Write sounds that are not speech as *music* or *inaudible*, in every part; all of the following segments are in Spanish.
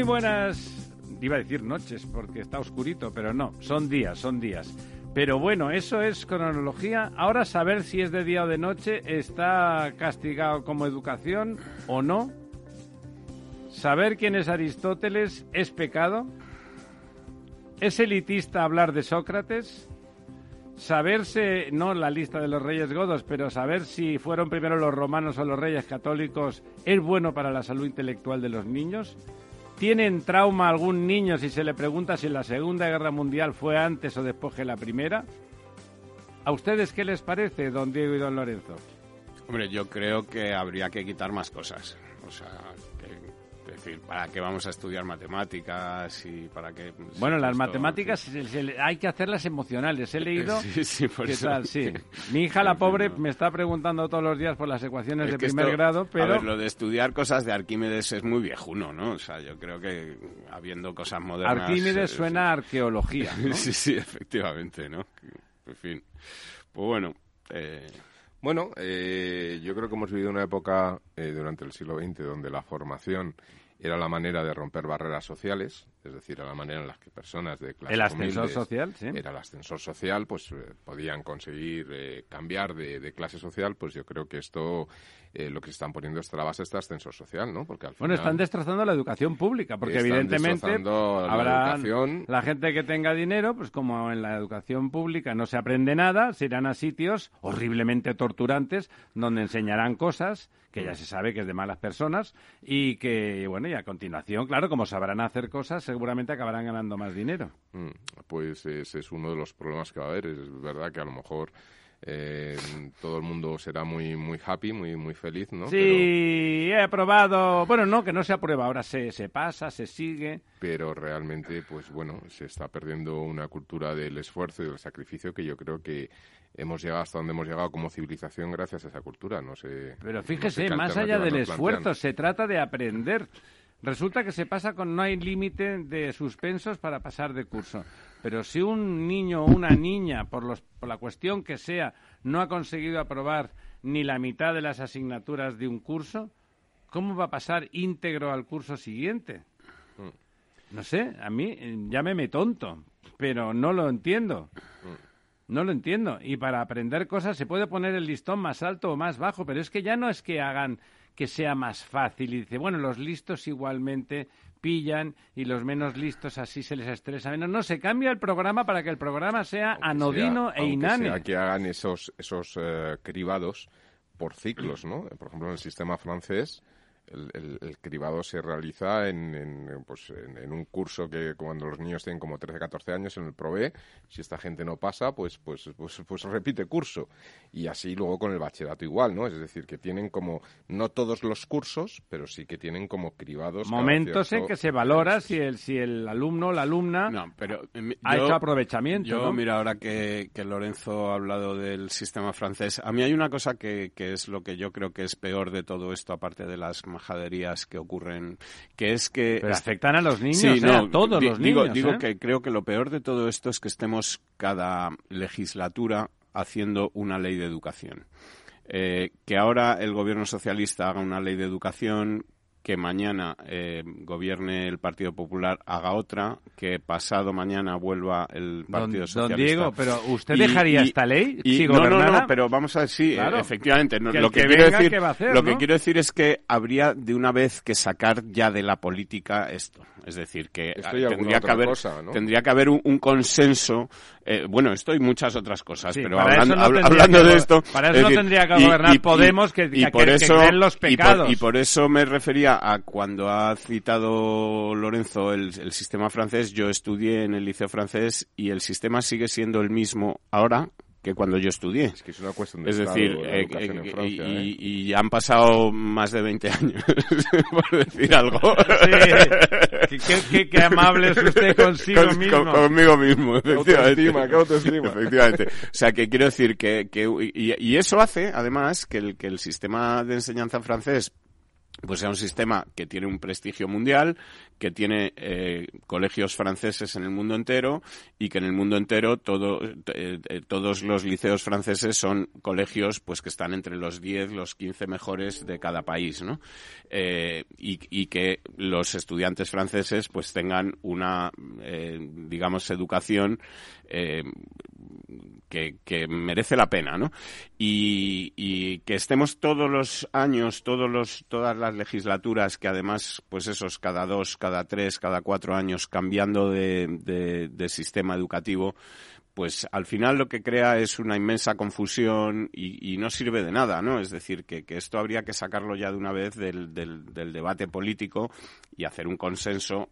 Muy buenas, iba a decir noches porque está oscurito, pero no, son días, son días. Pero bueno, eso es cronología. Ahora saber si es de día o de noche está castigado como educación o no. Saber quién es Aristóteles es pecado. ¿Es elitista hablar de Sócrates? Saberse, no la lista de los reyes godos, pero saber si fueron primero los romanos o los reyes católicos es bueno para la salud intelectual de los niños. ¿Tienen trauma algún niño si se le pregunta si la Segunda Guerra Mundial fue antes o después de la Primera? ¿A ustedes qué les parece, don Diego y don Lorenzo? Hombre, yo creo que habría que quitar más cosas. O sea, que, decir, ¿para qué vamos a estudiar matemáticas y para qué...? Bueno, las esto- matemáticas se- se- hay que hacerlas emocionales. He leído... *laughs* Sí, sí, por ¿Qué eso. tal? Sí. *laughs* Mi hija, la pobre, me está preguntando todos los días por las ecuaciones Es de primer esto- grado, A pero... ver, lo de estudiar cosas de Arquímedes es muy viejuno, ¿no? O sea, yo creo que habiendo cosas modernas... Arquímedes eh, suena a arqueología, ¿no? *laughs* Sí, sí, efectivamente, ¿no? En fin. Pues bueno... eh, Bueno, eh, yo creo que hemos vivido una época eh, durante el siglo XX donde la formación era la manera de romper barreras sociales, es decir, era la manera en la que personas de clases El ascensor humildes- social, sí. Era el ascensor social, pues eh, podían conseguir eh, cambiar de, de clase social, pues yo creo que esto eh, lo que se están poniendo es trabas a este ascensor social, ¿no? Porque al Bueno, final están destrozando la educación pública, porque Están evidentemente la habrá educación. la gente que tenga dinero, pues como en la educación pública no se aprende nada, se irán a sitios horriblemente torturantes donde enseñarán cosas que Mm. ya se sabe que es de malas personas y que, bueno, y a continuación, claro, como sabrán hacer cosas, seguramente acabarán ganando más dinero. Mm, Pues ese es uno de los problemas que va a haber. Es verdad que a lo mejor eh, todo el mundo será muy muy happy, muy muy feliz, ¿no? Sí, he aprobado. Bueno, no, que no se aprueba, ahora se, se pasa, se sigue. Pero, pero realmente, pues bueno, se está perdiendo una cultura del esfuerzo y del sacrificio que yo creo que hemos llegado hasta donde hemos llegado como civilización gracias a esa cultura. No sé. Pero no sé fíjese, más allá del esfuerzo, se trata de aprender. Resulta que se pasa con no hay límite de suspensos para pasar de curso. Pero si un niño o una niña, por, los, por la cuestión que sea, no ha conseguido aprobar ni la mitad de las asignaturas de un curso, ¿cómo va a pasar íntegro al curso siguiente? No sé, a mí eh, llámeme tonto, pero no lo entiendo. No lo entiendo. Y para aprender cosas se puede poner el listón más alto o más bajo, pero es que ya no es que hagan que sea más fácil. Y dice, bueno, los listos igualmente pillan y los menos listos así se les estresa menos. No, se cambia el programa para que el programa sea Aunque anodino sea- e inane. sea que hagan esos, esos eh, cribados por ciclos, ¿no? Por ejemplo, en el sistema francés, el, el- el cribado se realiza en, en, pues, en, en un curso que cuando los niños tienen como 13, 14 años en el PROVE, si esta gente no pasa, pues, pues, pues, pues repite curso. Y así luego con el bachillerato igual, ¿no? Es decir, que tienen como, no todos los cursos, pero sí que tienen como cribados. Momentos en cierto- que se valora si el, si el alumno o la alumna No, pero eh, ha yo- hecho aprovechamiento. Yo, ¿no? mira, ahora que, que Lorenzo ha hablado del sistema francés, a mí hay una cosa que, que es lo que yo creo que es peor de todo esto, aparte de las majaderías que ocurren, que es que... Pero afectan a los niños, Sí, ¿eh? no, a todos los digo, niños. Digo ¿eh? que creo que lo peor de todo esto es que estemos cada legislatura haciendo una ley de educación. Eh, que ahora el gobierno socialista haga una ley de educación, que mañana eh, gobierne el Partido Popular haga otra, que pasado mañana vuelva el Don, Partido don Socialista. Diego, pero ¿usted Y- dejaría y- esta ley y- si no, no, no, pero vamos a ver, sí, Claro. eh, efectivamente. no, lo que, que quiero venga, decir, ¿qué va a hacer, lo que no? quiero decir es que habría de una vez que sacar ya de la política esto. Es decir, que tendría que haber, cosa, ¿no? tendría que haber un, un consenso. Eh, bueno, esto y muchas otras cosas, Sí, pero hablando, eso no habla- tendría hablando que de esto. para es eso no tendría que gobernar Podemos, que- que- que creen los y por- pecados. Y por, eso me refería a cuando ha citado Lorenzo el, el sistema francés. Yo estudié en el liceo francés y el sistema sigue siendo el mismo ahora que cuando yo estudié. Es que es una cuestión de Es Estado, decir, eh, educación en eh, Francia, y, ¿eh? y ya han pasado más de 20 años, *laughs* por decir algo. Sí, qué, qué- qué- qué amable es usted consigo Con- mismo. con- conmigo mismo, efectivamente. autoestima, qué autoestima. Efectivamente. O sea, que quiero decir que, que y, y eso hace, además, que el, que el sistema de enseñanza francés pues sea un sistema que tiene un prestigio mundial, que tiene eh, colegios franceses en el mundo entero y que en el mundo entero todo, eh, eh, todos los liceos franceses son colegios pues que están entre los 10, los 15 mejores de cada país, ¿no? Eh, y, y que los estudiantes franceses pues tengan una, digamos, educación que, merece la pena, ¿no? Y, que estemos todos los años, todos los, todas las legislaturas, que además, pues esos cada dos, cada tres, cada cuatro años cambiando de sistema educativo, pues al final lo que crea es una inmensa confusión y, y no sirve de nada, ¿no? Es decir, que, que esto habría que sacarlo ya de una vez del, del, del debate político y hacer un consenso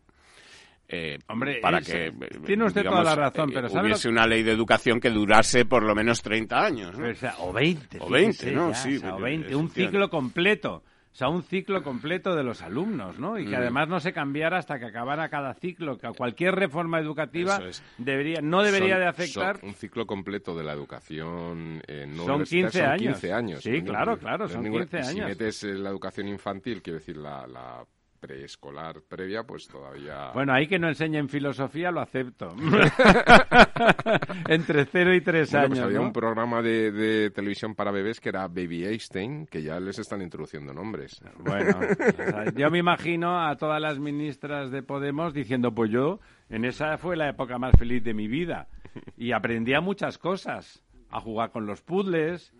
eh, Hombre, para que eh, eh, tiene usted toda la razón, pero ¿sabe lo hubiese una ley de educación que durase por lo menos 30 años. ¿no? O, sea, o 20. O 20, fíjese ¿no? ya, Sí, o sea, o pero 20, un efectivamente. ciclo completo. O sea, un ciclo completo de los alumnos, ¿no? Y que Mm. además no se cambiara hasta que acabara cada ciclo. Que cualquier reforma educativa es. debería, no debería Son- de afectar. son un ciclo completo de la educación eh, no Son universitaria 15 son años. 15 años. Sí, No claro, claro, son ninguna- 15 y Si años. metes eh, la educación infantil, quiero decir, la, la preescolar previa, pues todavía... Bueno, ahí que no enseñen filosofía lo acepto. *laughs* *laughs* Entre 0 y 3 Bueno, años. pues había ¿no? un programa de, de televisión para bebés que era Baby Einstein, que ya les están introduciendo nombres. Bueno, *laughs* yo me imagino a todas las ministras de Podemos diciendo, pues yo, en esa fue la época más feliz de mi vida. Y aprendía muchas cosas. A jugar con los puzzles.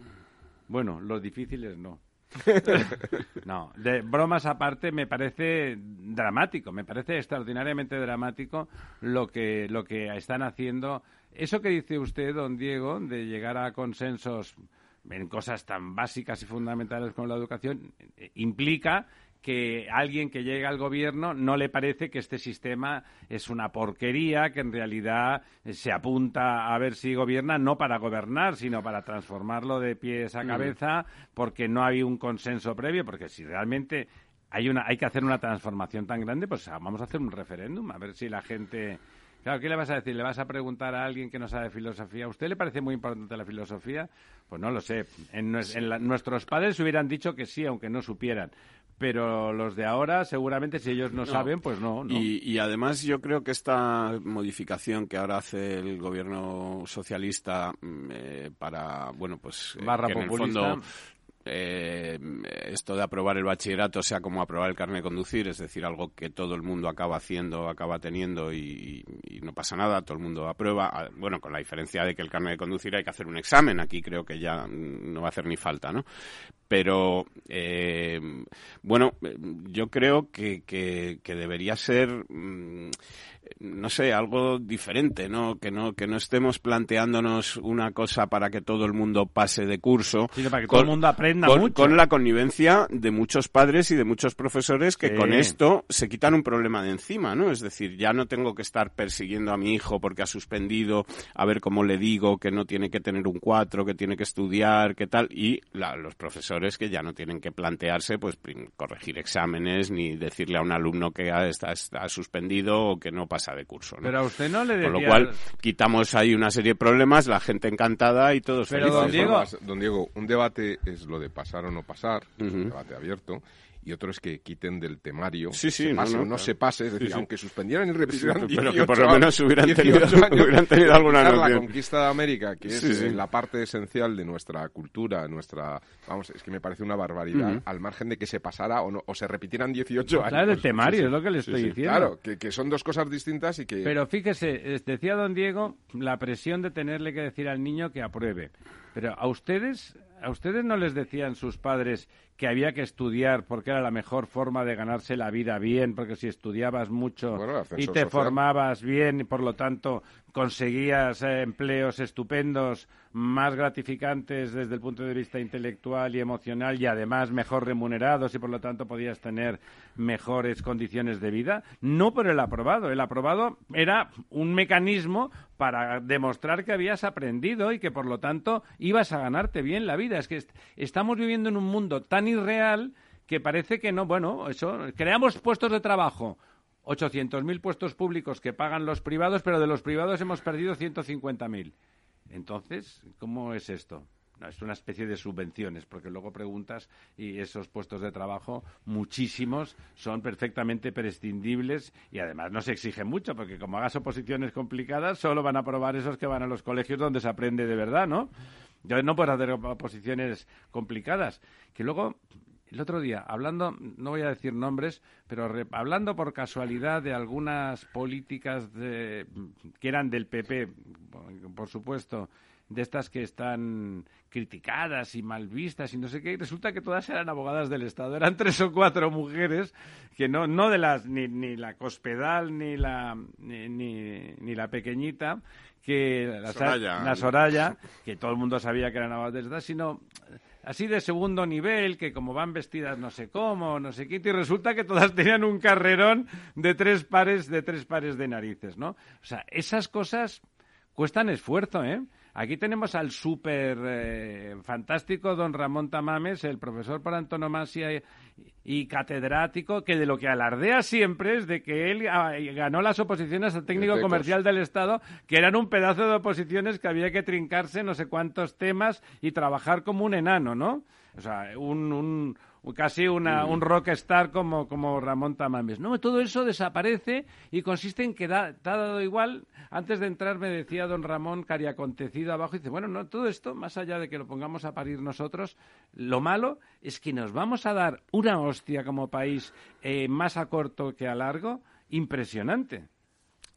Bueno, los difíciles no. *laughs* No, de bromas aparte, me parece dramático, me parece extraordinariamente dramático lo que, lo que están haciendo. Eso que dice usted, don Diego, de llegar a consensos en cosas tan básicas y fundamentales como la educación, eh, implica que alguien que llega al gobierno no le parece que este sistema es una porquería, que en realidad se apunta a ver si gobierna no para gobernar, sino para transformarlo de pies a cabeza, porque no hay un consenso previo, porque si realmente hay una hay que hacer una transformación tan grande, pues ah, vamos a hacer un referéndum, a ver si la gente Claro, ¿qué le vas a decir? ¿Le vas a preguntar a alguien que no sabe filosofía? ¿A usted le parece muy importante la filosofía? Pues no lo sé. En la- nuestros padres hubieran dicho que sí, aunque no supieran. Pero los de ahora, seguramente, si ellos no, saben, pues no. no. Y, y además yo creo que esta modificación que ahora hace el gobierno socialista mm, eh, para, bueno, pues eh, Barra que en el fondo eh, esto de aprobar el bachillerato sea como aprobar el carnet de conducir, es decir, algo que todo el mundo acaba haciendo, acaba teniendo y, y no pasa nada, todo el mundo aprueba. Ah, Bueno, con la diferencia de que el carnet de conducir hay que hacer un examen, aquí creo que ya no va a hacer ni falta, ¿no? Pero, eh, bueno, yo creo que, que, que debería ser, mm, no sé, algo diferente, ¿no? Que no que no estemos planteándonos una cosa para que todo el mundo pase de curso. Sino para que todo el mundo aprenda con, mucho. con la connivencia de muchos padres y de muchos profesores que Sí. con esto se quitan un problema de encima, ¿no? Es decir, ya no tengo que estar persiguiendo a mi hijo porque ha suspendido, a ver cómo le digo que no tiene que tener un 4, que tiene que estudiar, qué tal, y la- los profesores que ya no tienen que plantearse, pues, corregir exámenes ni decirle a un alumno que ha, está, está suspendido o que no pasa de curso, ¿no? Pero a usted no le decía... Con lo cual, quitamos ahí una serie de problemas, la gente encantada y todos Pero, felices. don Diego- don Diego, un debate es lo de pasar o no pasar, es un Ujú. debate abierto, y otro es que quiten del temario, Sí, sí, se no, pase no, o no claro. se pase, es decir, Sí, sí. aunque suspendieran y repitieran Sí, pero que 18 por lo menos hubieran 18 tenido- *laughs* años, hubieran tenido alguna la conquista de América, que es Sí, sí. eh, la parte esencial de nuestra cultura, nuestra, vamos, es que me parece una barbaridad, al margen de que se pasara o no, o se repitieran 18 años. Claro, el temario, es lo que le estoy sí. diciendo. Claro, que, que son dos cosas distintas y que... Pero fíjese, es- decía don Diego la presión de tenerle que decir al niño que apruebe. Pero a ustedes, a ustedes no les decían sus padres que había que estudiar porque era la mejor forma de ganarse la vida bien, porque si estudiabas mucho Bueno, y te social. formabas bien y por lo tanto conseguías eh, empleos estupendos, más gratificantes desde el punto de vista intelectual y emocional y además mejor remunerados y por lo tanto podías tener mejores condiciones de vida, no por el aprobado. El aprobado era un mecanismo para demostrar que habías aprendido y que por lo tanto ibas a ganarte bien la vida. Es que estamos viviendo en un mundo tan irreal que parece que no, bueno, eso, creamos puestos de trabajo. 800.000 puestos públicos que pagan los privados, pero de los privados hemos perdido 150.000. Entonces, ¿cómo es esto? es una especie de subvenciones, porque luego preguntas y esos puestos de trabajo, muchísimos, son perfectamente prescindibles y además no se exigen mucho, porque como hagas oposiciones complicadas, solo van a aprobar esos que van a los colegios donde se aprende de verdad, ¿no? No puedo hacer oposiciones complicadas. Que luego, el otro día, hablando, no voy a decir nombres, pero hablando por casualidad de algunas políticas de, que eran del PP, por supuesto, de estas que están criticadas y mal vistas y no sé qué, resulta que todas eran abogadas del Estado. Eran tres o cuatro mujeres que no, no de las, ni, ni la Cospedal, ni la, ni, ni, la pequeñita, que la Soraya, la Soraya, que todo el mundo sabía que del Estado, sino así de segundo nivel, que como van vestidas no sé cómo, no sé qué, y resulta que todas *laughs* tenían un carrerón de tres pares, de tres pares de narices, ¿no? O sea, esas cosas cuestan esfuerzo, ¿eh? Aquí tenemos al súper eh, fantástico don Ramón Tamames, el profesor por antonomasia y, catedrático, que de lo que alardea siempre es de que él ah, ganó las oposiciones al técnico comercial del Estado, que eran un pedazo de oposiciones que había que trincarse no sé cuántos temas y trabajar como un enano, ¿no? O sea, un, casi una, un rockstar como, como Ramón Tamames. No, todo eso desaparece y consiste en que da, dado igual. Antes de entrar me decía don Ramón Cari acontecido abajo, y dice, bueno, no, todo esto, más allá de que lo pongamos a parir nosotros, lo malo es que nos vamos a dar una hostia como país eh, más a corto que a largo, impresionante.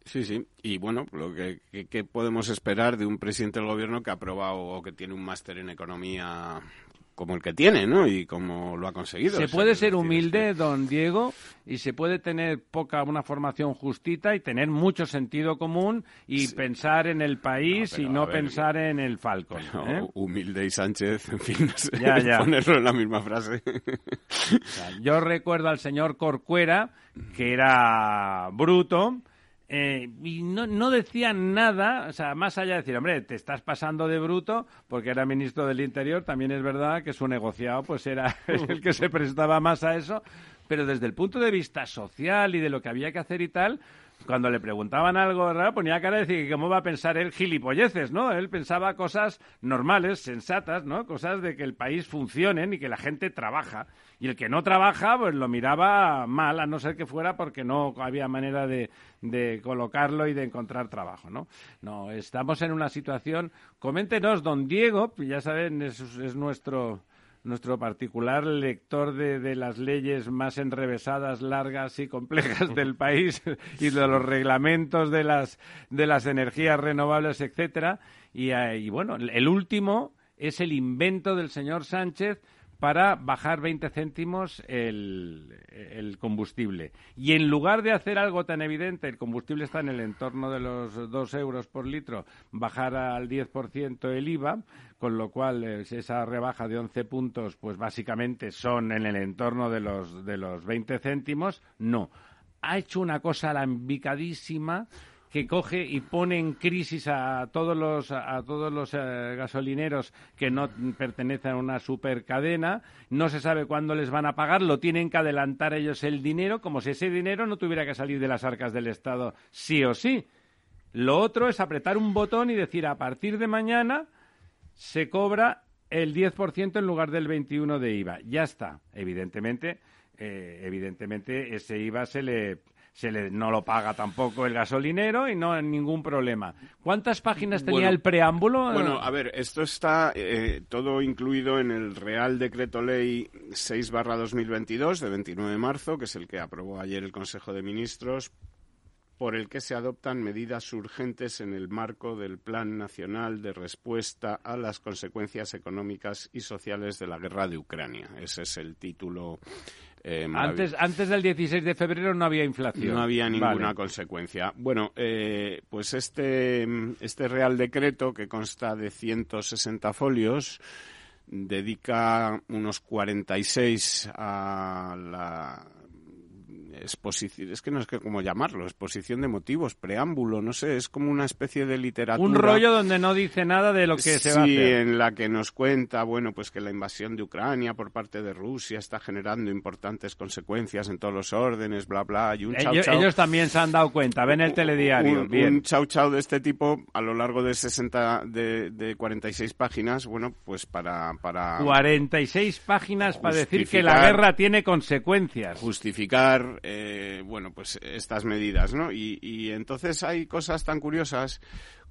Sí, sí. Y bueno, lo que, que, podemos esperar de un presidente del gobierno que ha aprobado o que tiene un máster en economía como el que tiene, ¿no? Y como lo ha conseguido. Se puede ser humilde, don Diego, y se puede tener poca una formación justita y tener mucho sentido común y pensar en el país y no pensar en el Falcon. ¿eh? Humilde y Sánchez, en fin, no sé, *laughs* ponerlo en la misma frase. yo recuerdo al señor Corcuera, que era bruto, eh, y no, no decían nada, o sea, más allá de decir, hombre, te estás pasando de bruto, porque era ministro del Interior, también es verdad que su negociado pues era *laughs* el que se prestaba más a eso, pero desde el punto de vista social y de lo que había que hacer y tal, cuando le preguntaban algo raro, ponía cara de decir, ¿cómo va a pensar él gilipolleces, no? Él pensaba cosas normales, sensatas, ¿no? Cosas de que el país funcione y que la gente trabaja. Y el que no trabaja, pues lo miraba mal, a no ser que fuera porque no había manera de, de colocarlo y de encontrar trabajo, ¿no? No, estamos en una situación... Coméntenos, don Diego, ya saben, es nuestro nuestro particular lector de, las leyes más enrevesadas, largas y complejas *laughs* del país y de los reglamentos de las, de las energías renovables, etcétera. Y, eh, y bueno, el último es el invento del señor Sánchez para bajar 20 céntimos el, combustible. Y en lugar de hacer algo tan evidente, el combustible está en el entorno de los 2 euros por litro, bajar al 10% el IVA, con lo cual esa rebaja de 11 puntos, pues básicamente son en el entorno de los, de los 20 céntimos, no. Ha hecho una cosa alambicadísima que coge y pone en crisis a todos los, a todos los eh, gasolineros que no pertenecen a una supercadena, no se sabe cuándo les van a pagar, lo tienen que adelantar ellos el dinero, como si ese dinero no tuviera que salir de las arcas del Estado sí o sí. Lo otro es apretar un botón y decir a partir de mañana se cobra el 10% en lugar del 21 de IVA. Ya está. Evidentemente, eh, evidentemente ese IVA se le se le, no lo paga tampoco el gasolinero y no hay ningún problema. ¿Cuántas páginas tenía el preámbulo? Bueno, a ver, esto está eh, todo incluido en el Real Decreto Ley 6 2022 de 29 de marzo, que es el que aprobó ayer el Consejo de Ministros por el que se adoptan medidas urgentes en el marco del Plan Nacional de Respuesta a las Consecuencias Económicas y Sociales de la Guerra de Ucrania. Ese es el título eh, antes, antes del 16 de febrero no había inflación. No había ninguna consecuencia. Bueno, eh, pues este, este Real Decreto, que consta de 160 folios, dedica unos 46 a la exposición, es que no es que cómo llamarlo, exposición de motivos, preámbulo, no sé, es como una especie de literatura. Un rollo donde no dice nada de lo que se va a Sí, hacer. en la que nos cuenta, bueno, pues que la invasión de Ucrania por parte de Rusia está generando importantes consecuencias en todos los órdenes, bla, bla, y un ellos, chau. ellos también se han dado cuenta, ven el telediario. Un, bien. un chau chau de este tipo a lo largo de 60 de, de 46 páginas, bueno, pues para para 46 páginas para decir que la guerra tiene consecuencias. justificar eh, bueno pues estas medidas no y, y entonces hay cosas tan curiosas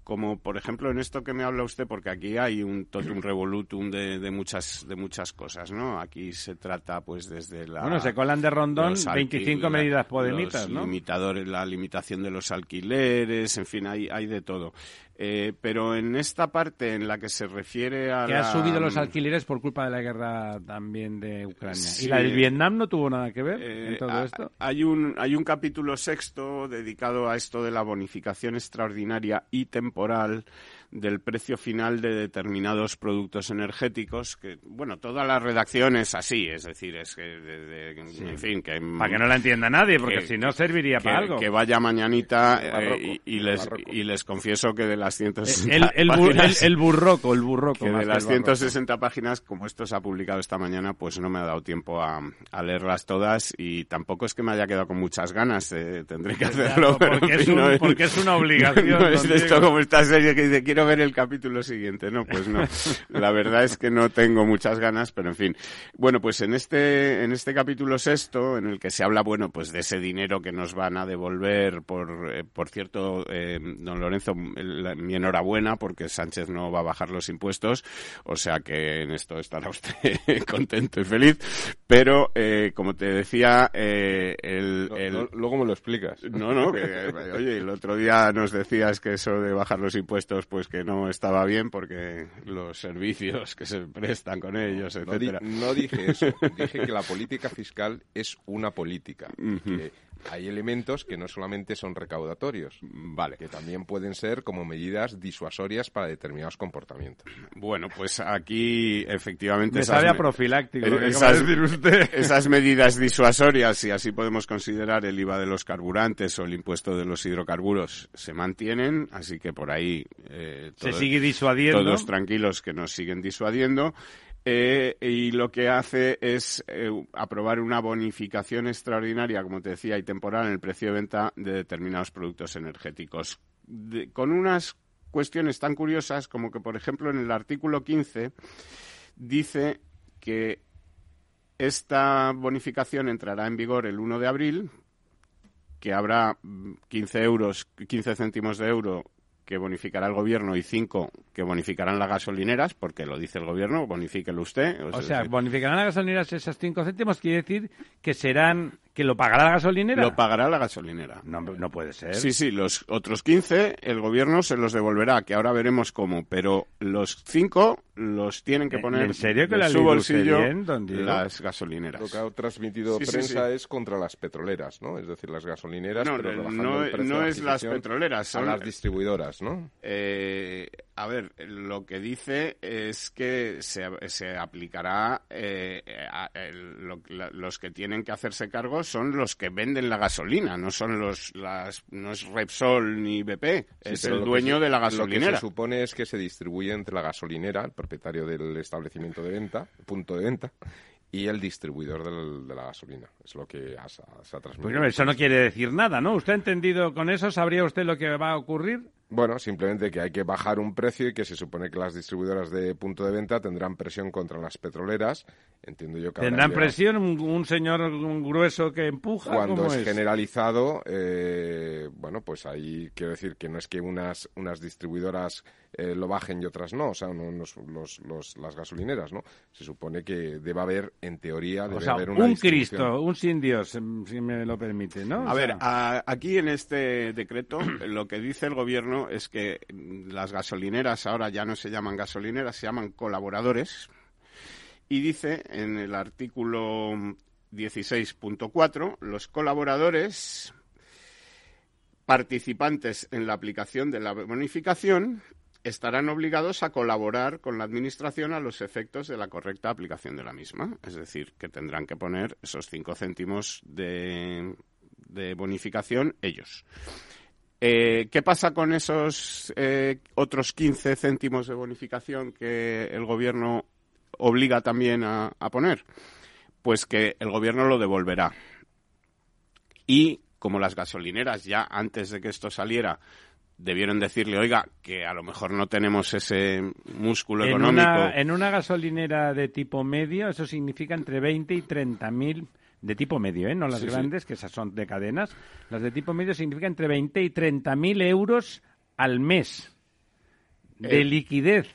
como por ejemplo en esto que me habla usted porque aquí hay un totum *clears throat* revolutum de, de muchas de muchas cosas no aquí se trata pues desde la Bueno, se colan de rondón los 25 alquil- medidas los podemitas, ¿no? limitadores la limitación de los alquileres en fin hay hay de todo Eh, pero en esta parte en la que se refiere a Que la- ha subido los alquileres por culpa de la guerra también de Ucrania. Sí. ¿Y la del Vietnam no tuvo nada que ver Eh, en todo ha- esto? Hay un, hay un capítulo sexto dedicado a esto de la bonificación extraordinaria y temporal del precio final de determinados productos energéticos, que, bueno, toda la redacción es así, es decir, es que, de- de- en fin, que... Para que no la entienda nadie, porque que- si no serviría que, para algo. que vaya mañanita eh, y, y les, barroco. y les confieso que de las 160 el, el, bu- páginas- el- el burroco, el burroco. que más de las el barroco. 160 páginas, como esto se ha publicado esta mañana, pues no me ha dado tiempo a, a leerlas todas y tampoco es que me haya quedado con muchas ganas, eh, tendré que hacerlo. pero, porque es un- no porque es una *laughs* obligación, No, es esto como esta serie que dice, quiero ver el capítulo siguiente. No, pues no. La verdad es que no tengo muchas ganas, pero en fin. Bueno, pues en este, en este capítulo sexto, en el que se habla, bueno, pues de ese dinero que nos van a devolver, por, eh, por cierto, eh, don Lorenzo, mi enhorabuena, porque Sánchez no va a bajar los impuestos, o sea que en esto estará usted *laughs* contento y feliz. Pero, eh, como te decía, eh, el, el- luego me lo explicas. no, no, que, oye, el otro día nos decías que eso de bajar los impuestos, pues que no estaba bien porque los servicios que se prestan con ellos, No, di- etcétera. no dije eso. *laughs* Dije que la política fiscal es una política. que hay elementos que no solamente son recaudatorios, Vale. que también pueden ser como medidas disuasorias para determinados comportamientos. Bueno, pues aquí efectivamente Me esas sabe a profiláctico, que esas- decir usted. *laughs* Esas medidas disuasorias, y así podemos considerar el IVA de los carburantes o el impuesto de los hidrocarburos, se mantienen, así que por ahí eh, Se sigue disuadiendo. todos tranquilos que nos siguen disuadiendo. Eh, y lo que hace es eh, aprobar una bonificación extraordinaria, como te decía, y temporal en el precio de venta de determinados productos energéticos. Con unas cuestiones tan curiosas como que, por ejemplo, en el artículo 15 dice que esta bonificación entrará en vigor el 1 de abril, que habrá mm, 15 euros, 15 céntimos de euro que bonificará el gobierno y 5 que bonificarán las gasolineras, porque lo dice el gobierno, bonifíquelo usted. O sea, bonificarán las gasolineras esos 5 céntimos, quiere decir que serán, que lo pagará la gasolinera. lo pagará la gasolinera. no, no puede ser. Sí, sí, los otros 15 el gobierno se los devolverá, que ahora veremos cómo, pero los 5 los tienen que ¿En- poner en serio que de la su bolsillo bien, don Diego? las gasolineras. Lo que ha transmitido Sí, prensa sí. es contra las petroleras, ¿no? Es decir, las gasolineras, No, pero no, es las petroleras, a son- las distribuidoras, ¿no? Eh, a ver, lo que dice es que se, se aplicará, eh, a- lo- la- los que tienen que hacerse cargo son los que venden la gasolina, no son los, las, no es Repsol ni BP, Sí, es el dueño se- de la Lo que gasolinera. se supone es que se distribuye entre la gasolinera, el propietario del establecimiento de venta, punto de venta, y el distribuidor del- de la gasolina. Es lo que se ha, se ha transmitido. Bueno, eso no quiere decir nada, ¿no? ¿Usted ha entendido con eso? ¿Sabría usted lo que va a ocurrir? Bueno, simplemente que hay que bajar un precio y que se supone que las distribuidoras de punto de venta tendrán presión contra las petroleras. Entiendo yo que ¿Tendrán presión? ¿Un, un señor grueso que empuja? Cuando ¿Cómo es, es? generalizado, eh, bueno, pues ahí quiero decir que no es que unas, unas distribuidoras eh, lo bajen y otras no, o sea, no, los, los- los- las gasolineras, ¿no? Se supone que debe haber, en teoría, debe O sea, haber una un. Cristo, un sin Dios, si me lo permite, ¿no? O A ver, sea, a- aquí en este decreto lo que dice el gobierno es que mm, las gasolineras ahora ya no se llaman gasolineras, se llaman colaboradores. Y dice en el artículo 16.4, los colaboradores participantes en la aplicación de la bonificación estarán obligados a colaborar con la Administración a los efectos de la correcta aplicación de la misma. Es decir, que tendrán que poner esos cinco céntimos de, de bonificación ellos. Eh, ¿Qué pasa con esos eh, otros 15 céntimos de bonificación que el gobierno obliga también a, poner? Pues que el gobierno lo devolverá. Y como las gasolineras ya antes de que esto saliera debieron decirle, oiga, que a lo mejor no tenemos ese músculo económico. en una gasolinera de tipo medio, eso significa entre 20 y 30 mil de tipo medio, ¿eh? no las grandes, que esas son de cadenas. Las de tipo medio significa entre 20 y 30 mil euros al mes de eh. liquidez,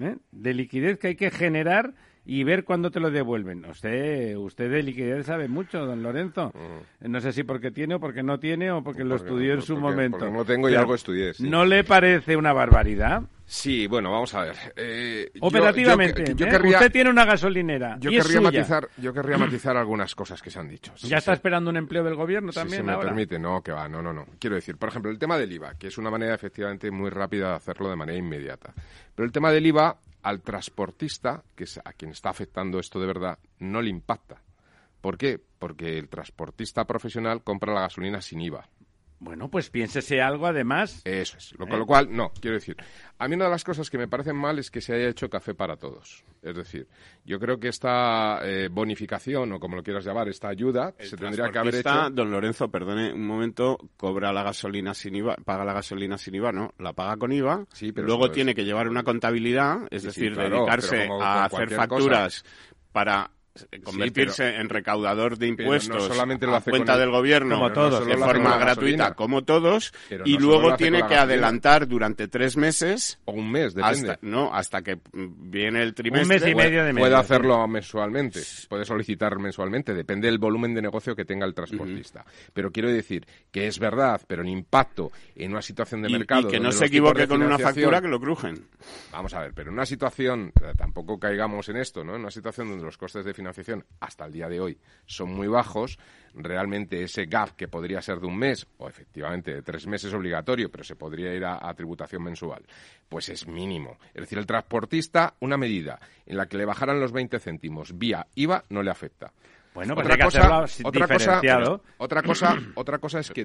¿eh? de liquidez que hay que generar y ver cuándo te lo devuelven. Usted, usted de liquidez sabe mucho, don Lorenzo. Mm. No sé si porque tiene o porque no tiene o porque, lo estudió en su momento. no tengo y algo estudié. ¿No le parece una barbaridad? Sí, bueno, vamos a ver. Eh, Operativamente, yo, ¿eh? usted tiene una gasolinera. Yo querría matizar, yo querría matizar algunas cosas que se han dicho. ¿Ya está esperando un empleo del gobierno también? Si se me permite, no, que va, no, no, no. Quiero decir, por ejemplo, el tema del IVA, que es una manera efectivamente muy rápida de hacerlo de manera inmediata. Pero el tema del IVA al transportista, que es a quien está afectando esto de verdad, no le impacta. ¿Por qué? Porque el transportista profesional compra la gasolina sin IVA. Bueno, pues piénsese algo además. Eso es. Lo, Con lo cual, no, quiero decir, a mí una de las cosas que me parecen mal es que se haya hecho café para todos. Es decir, yo creo que esta eh, bonificación, o como lo quieras llamar, esta ayuda, se tendría que haber hecho... Don Lorenzo, perdone un momento, cobra la gasolina sin IVA, paga la gasolina sin IVA, ¿no? La paga con IVA, sí, pero luego tiene que llevar una contabilidad, es decir, dedicarse a hacer facturas para convertirse en recaudador de impuestos no solamente lo hace cuenta del gobierno como todos, de forma gratuita como todos y luego tiene que adelantar durante tres meses o un mes depende. hasta, no hasta que viene el trimestre. Un mes y medio de medio, puede hacerlo mensualmente puede solicitar mensualmente depende del volumen de negocio que tenga el transportista. Pero quiero decir que es verdad pero el impacto en una situación de mercado y que no se equivoque con una factura que lo crujen. Vamos a ver pero en una situación tampoco caigamos en esto no en una situación donde los costes de financiación hasta el día de hoy son muy bajos, realmente ese gap que podría ser de un mes o efectivamente de tres meses obligatorio, pero se podría ir a, a, tributación mensual, pues es mínimo. Es decir, el transportista, una medida en la que le bajaran los 20 céntimos vía IVA no le afecta. Bueno, pues otra, cosa, otra cosa, otra cosa, *clears throat* otra cosa es que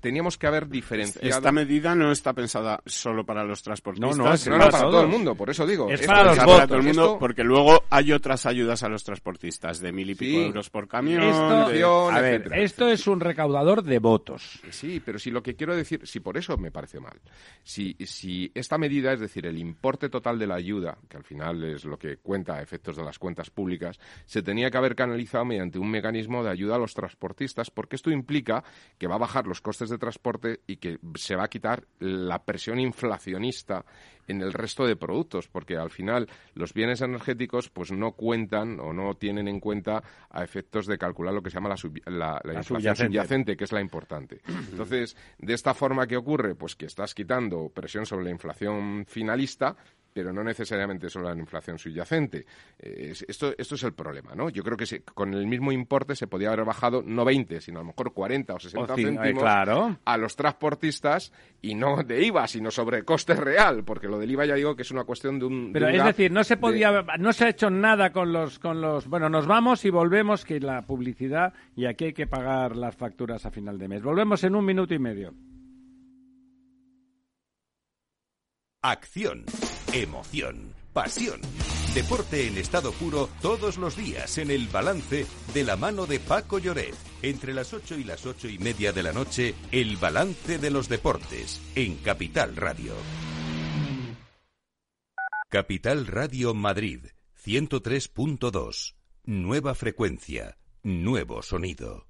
teníamos que haber diferenciado. Esta medida no está pensada solo para los transportistas. No, no, es para, todo el mundo, por eso digo. Es, para, todo el mundo, porque luego hay otras ayudas a los transportistas de mil y pico euros por camión. Esto, a ver, esto es un recaudador de votos. Sí, pero si lo que quiero decir, si por eso me parece mal, si, si esta medida, es decir, el importe total de la ayuda, que al final es lo que cuenta a efectos de las cuentas públicas, se tenía que haber mediante un mecanismo de ayuda a los transportistas, porque esto implica que va a bajar los costes de transporte y que se va a quitar la presión inflacionista en el resto de productos, porque al final los bienes energéticos pues no cuentan o no tienen en cuenta a efectos de calcular lo que se llama la, inflación subyacente. que es la importante. *clears throat* Entonces, de esta forma, ¿qué ocurre? Pues que estás quitando presión sobre la inflación finalista, pero no necesariamente solo la inflación subyacente. Eh, esto, esto es el problema, ¿no? Yo creo que con el mismo importe se podía haber bajado no 20, sino a lo mejor 40 o 60 céntimos a los transportistas y no de IVA, sino sobre coste real, porque lo del IVA ya digo que es una cuestión de un... Pero es decir, no se podía, no se ha hecho nada con los, con los... Bueno, nos vamos y volvemos, que la publicidad, y aquí hay que pagar las facturas a final de mes. Volvemos en un minuto y medio. Acción, emoción, pasión. Deporte en estado puro todos los días en el balance de la mano de Paco Lloret. Entre las ocho y las ocho y media de la noche, el balance de los deportes en Capital Radio. Capital Radio Madrid, 103.2. Nueva frecuencia, nuevo sonido.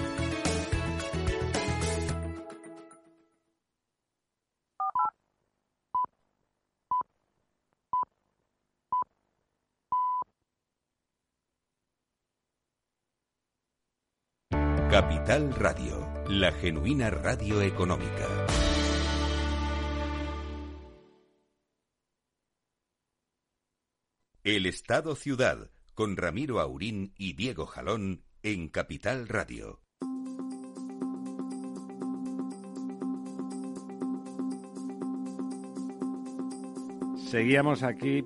Capital Radio, la genuina radio económica. El Estado Ciudad, con Ramiro Aurín y Diego Jalón en Capital Radio. Seguíamos aquí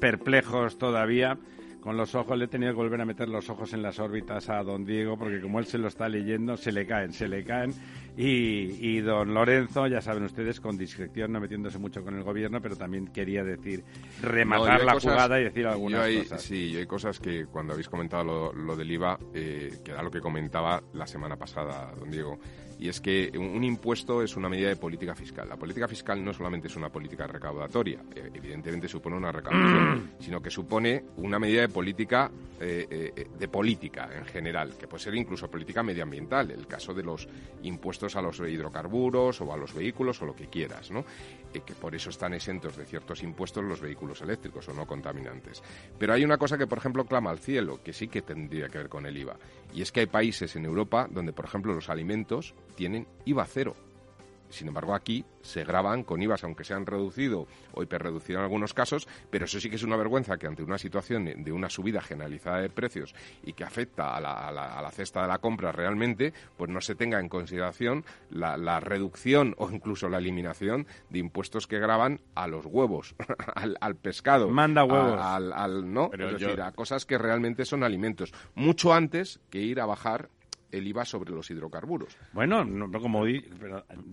perplejos todavía con los ojos, le he tenido que volver a meter los ojos en las órbitas a don Diego, porque como él se lo está leyendo, se le caen, se le caen. Y, y don Lorenzo, ya saben ustedes, con discreción, no metiéndose mucho con el gobierno, pero también quería decir, rematar la jugada y decir algunas cosas. Sí, hay cosas que cuando habéis comentado lo, del IVA, eh, que era lo que comentaba la semana pasada, don Diego, y es que un impuesto es una medida de política fiscal. La política fiscal no solamente es una política recaudatoria, eh, evidentemente supone una recaudación, *clears throat* sino que supone una medida de política eh, eh, de política en general, que puede ser incluso política medioambiental, el caso de los impuestos a los hidrocarburos o a los vehículos o lo que quieras, ¿no? que por eso están exentos de ciertos impuestos los vehículos eléctricos o no contaminantes. Pero hay una cosa que, por ejemplo, clama al cielo, que sí que tendría que ver con el IVA, y es que hay países en Europa donde, por ejemplo, los alimentos tienen IVA cero. Sin embargo, aquí se graban con IVAs, aunque se han reducido o hiperreducido en algunos casos, pero eso sí que es una vergüenza que ante una situación de una subida generalizada de precios y que afecta a la, cesta de la compra realmente, pues no se tenga en consideración la, reducción o incluso la eliminación de impuestos que graban a los huevos, *laughs* al, pescado. Manda huevos. al, no, es decir, a cosas que realmente son alimentos, mucho antes que ir a bajar el IVA sobre los hidrocarburos. Bueno, como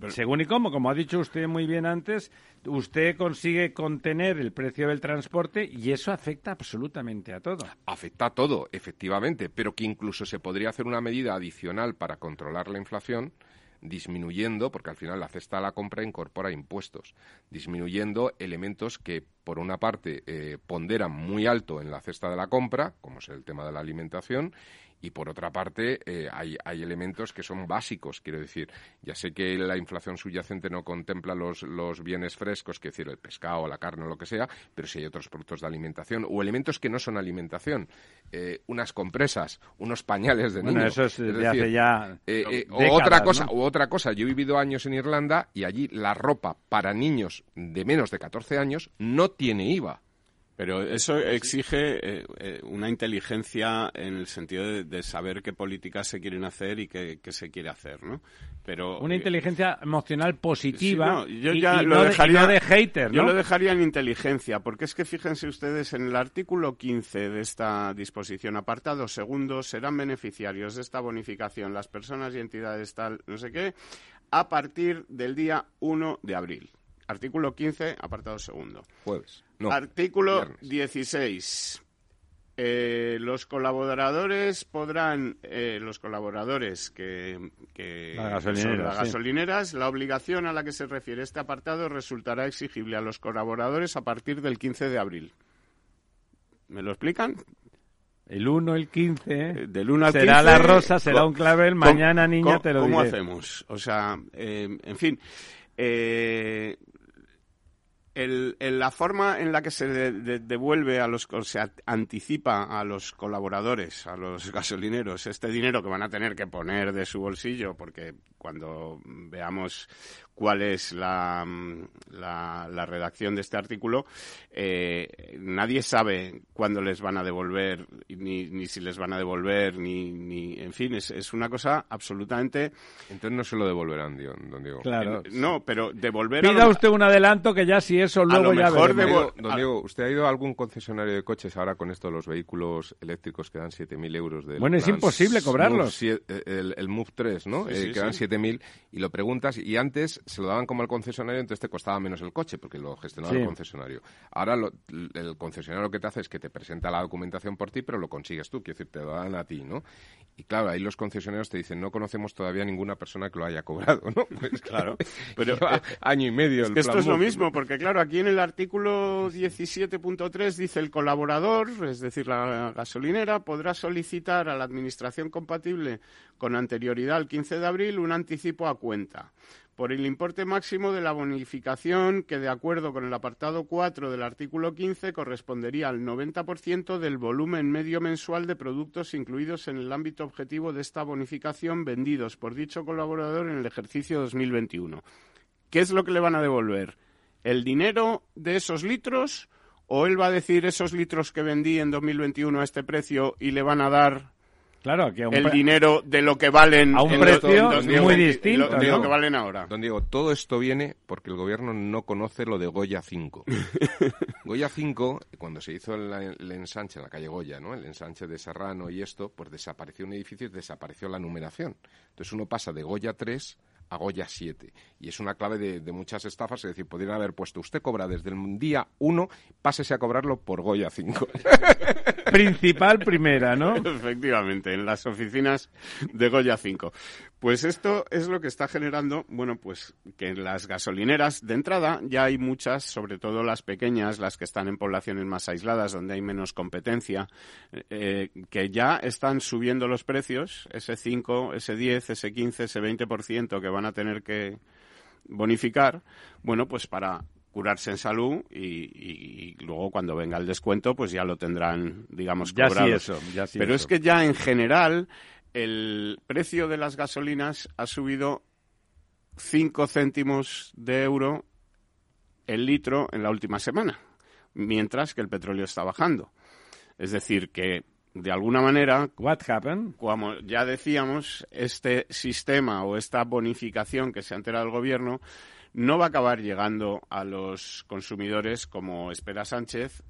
según y como, como ha dicho usted muy bien antes, usted consigue contener el precio del transporte y eso afecta absolutamente a todo. Afecta a todo, efectivamente, pero que incluso se podría hacer una medida adicional para controlar la inflación disminuyendo, porque al final la cesta de la compra incorpora impuestos, disminuyendo elementos que, por una parte, eh, ponderan muy alto en la cesta de la compra, como es el tema de la alimentación, y por otra parte eh, hay, hay, elementos que son básicos, quiero decir, ya sé que la inflación subyacente no contempla los, los bienes frescos, que decir, el pescado, la carne o lo que sea, pero si hay otros productos de alimentación o elementos que no son alimentación, eh, unas compresas, unos pañales de bueno, eso es, hace ya eh, o otra cosa, o otra cosa, yo he vivido años en Irlanda y allí la ropa para niños de menos de 14 años no tiene IVA. Pero eso exige eh, eh, una inteligencia en el sentido de, saber qué políticas se quieren hacer y qué, se quiere hacer, ¿no? Pero una inteligencia emocional positiva yo ya lo dejaría, de, hater, Yo lo dejaría en inteligencia, porque es que fíjense ustedes en el artículo 15 de esta disposición, apartado segundo, serán beneficiarios de esta bonificación las personas y entidades tal, no sé qué, a partir del día 1 de abril. Artículo 15, apartado segundo. Jueves. Artículo 16. Eh, los colaboradores podrán, eh, los colaboradores que, que las gasolineras, la obligación a la que se refiere este apartado resultará exigible a los colaboradores a partir del 15 de abril. ¿Me lo explican? El 1, el 15. Eh, del 1 al será la rosa, será un clavel. Mañana, niña, te lo ¿Cómo hacemos? O sea, en fin. Eh, el, la forma en la que se devuelve a los, se anticipa a los colaboradores, a los *laughs* gasolineros, este dinero que van a tener que poner de su bolsillo, porque cuando veamos cuál es la, la, redacción de este artículo, eh, nadie sabe cuándo les van a devolver, ni, ni si les van a devolver, ni, ni en fin, es, es una cosa absolutamente... Entonces no se lo devolverán, don Diego. Claro. no, pero devolver... Pida usted un adelanto que ya si eso luego ya mejor Don Diego, ¿usted ha ido a algún concesionario de coches ahora con esto, los vehículos eléctricos que dan 7.000 euros? de bueno, es imposible cobrarlos. el, el, Move 3, ¿no? Eh, que dan 7.000 y lo preguntas y antes se lo daban como al concesionario, entonces te costaba menos el coche, porque lo gestionaba el concesionario. Ahora el concesionario lo que te hace es que te presenta la documentación por ti, pero lo consigues tú, quiero decir, te lo dan a ti, ¿no? Y claro, ahí los concesionarios te dicen, no conocemos todavía ninguna persona que lo haya cobrado, ¿no? Pues *laughs* claro, pero *laughs* eh, año y medio. Es que esto es lo mismo, porque claro, aquí en el artículo 17.3 dice el colaborador, es decir, la gasolinera, podrá solicitar a la administración compatible con anterioridad al 15 de abril un anticipo a cuenta por el importe máximo de la bonificación que, de acuerdo con el apartado 4 del artículo 15, correspondería al 90% del volumen medio mensual de productos incluidos en el ámbito objetivo de esta bonificación vendidos por dicho colaborador en el ejercicio 2021. ¿Qué es lo que le van a devolver? ¿El dinero de esos litros? ¿O él va a decir esos litros que vendí en 2021 a este precio y le van a dar Claro, el dinero de lo que valen a un precio muy distinto. de lo que valen ahora. Don Diego, todo esto viene porque el gobierno no conoce lo de Goya 5. *laughs* Goya 5, cuando se hizo el, ensanche en la calle Goya, ¿no? el ensanche de Serrano y esto, pues desapareció un edificio y desapareció la numeración. Entonces uno pasa de Goya 3 a Goya 7. Y es una clave de, muchas estafas, es decir, podrían haber puesto, usted cobra desde el día 1, pásese a cobrarlo por Goya 5. Principal primera, ¿no? *laughs* Efectivamente, en las oficinas de Goya 5. Pues esto es lo que está generando, bueno, pues que en las gasolineras de entrada ya hay muchas, sobre todo las pequeñas, las que están en poblaciones más aisladas, donde hay menos competencia, eh, que ya están subiendo los precios, ese 5, ese 10, ese 15, ese 20% que van a tener que bonificar, bueno, pues para curarse en salud y, luego cuando venga el descuento pues ya lo tendrán digamos cobrado. eso, Pero es que ya en general el precio de las gasolinas ha subido 5 céntimos de euro el litro en la última semana, mientras que el petróleo está bajando. Es decir, que de alguna manera, What happened? como ya decíamos, este sistema o esta bonificación que se ha enterado el gobierno no va a acabar llegando a los consumidores como espera Sánchez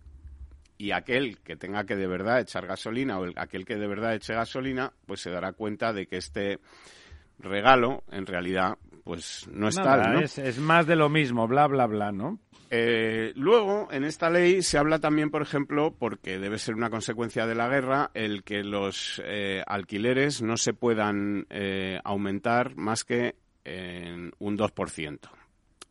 y aquel que tenga que de verdad echar gasolina o aquel que de verdad eche gasolina, pues se dará cuenta de que este regalo en realidad pues no es tal, ¿no? es, más de lo mismo, bla, bla, bla, ¿no? Eh, luego, en esta ley se habla también, por ejemplo, porque debe ser una consecuencia de la guerra, el que los eh, alquileres no se puedan eh, aumentar más que en un 2%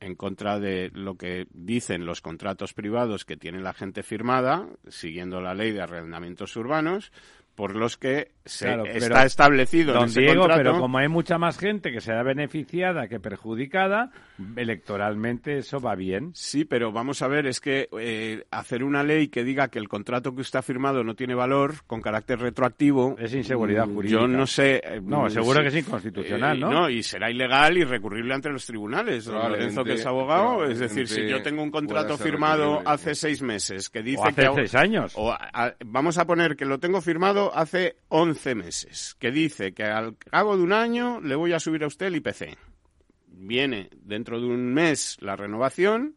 en contra de lo que dicen los contratos privados que tiene la gente firmada, siguiendo la ley de arrendamientos urbanos, por los que se está establecido don en ese Diego, contrato. pero como hay mucha más gente que será beneficiada que perjudicada, electoralmente eso va bien. Sí, pero vamos a ver, es que eh, hacer una ley que diga que el contrato que usted ha firmado no tiene valor con carácter retroactivo es inseguridad mm, jurídica. Yo no sé. eh, No, mm, seguro sí, que es inconstitucional, eh, ¿no? y será ilegal y recurrible ante los tribunales. Don Lorenzo, que es abogado, es decir, si yo tengo un contrato firmado hace seis meses que dice O hace que seis años. o a- a- vamos a poner que lo tengo firmado hace 11 meses, que dice que al cabo de un año le voy a subir a usted el IPC. Viene dentro de un mes la renovación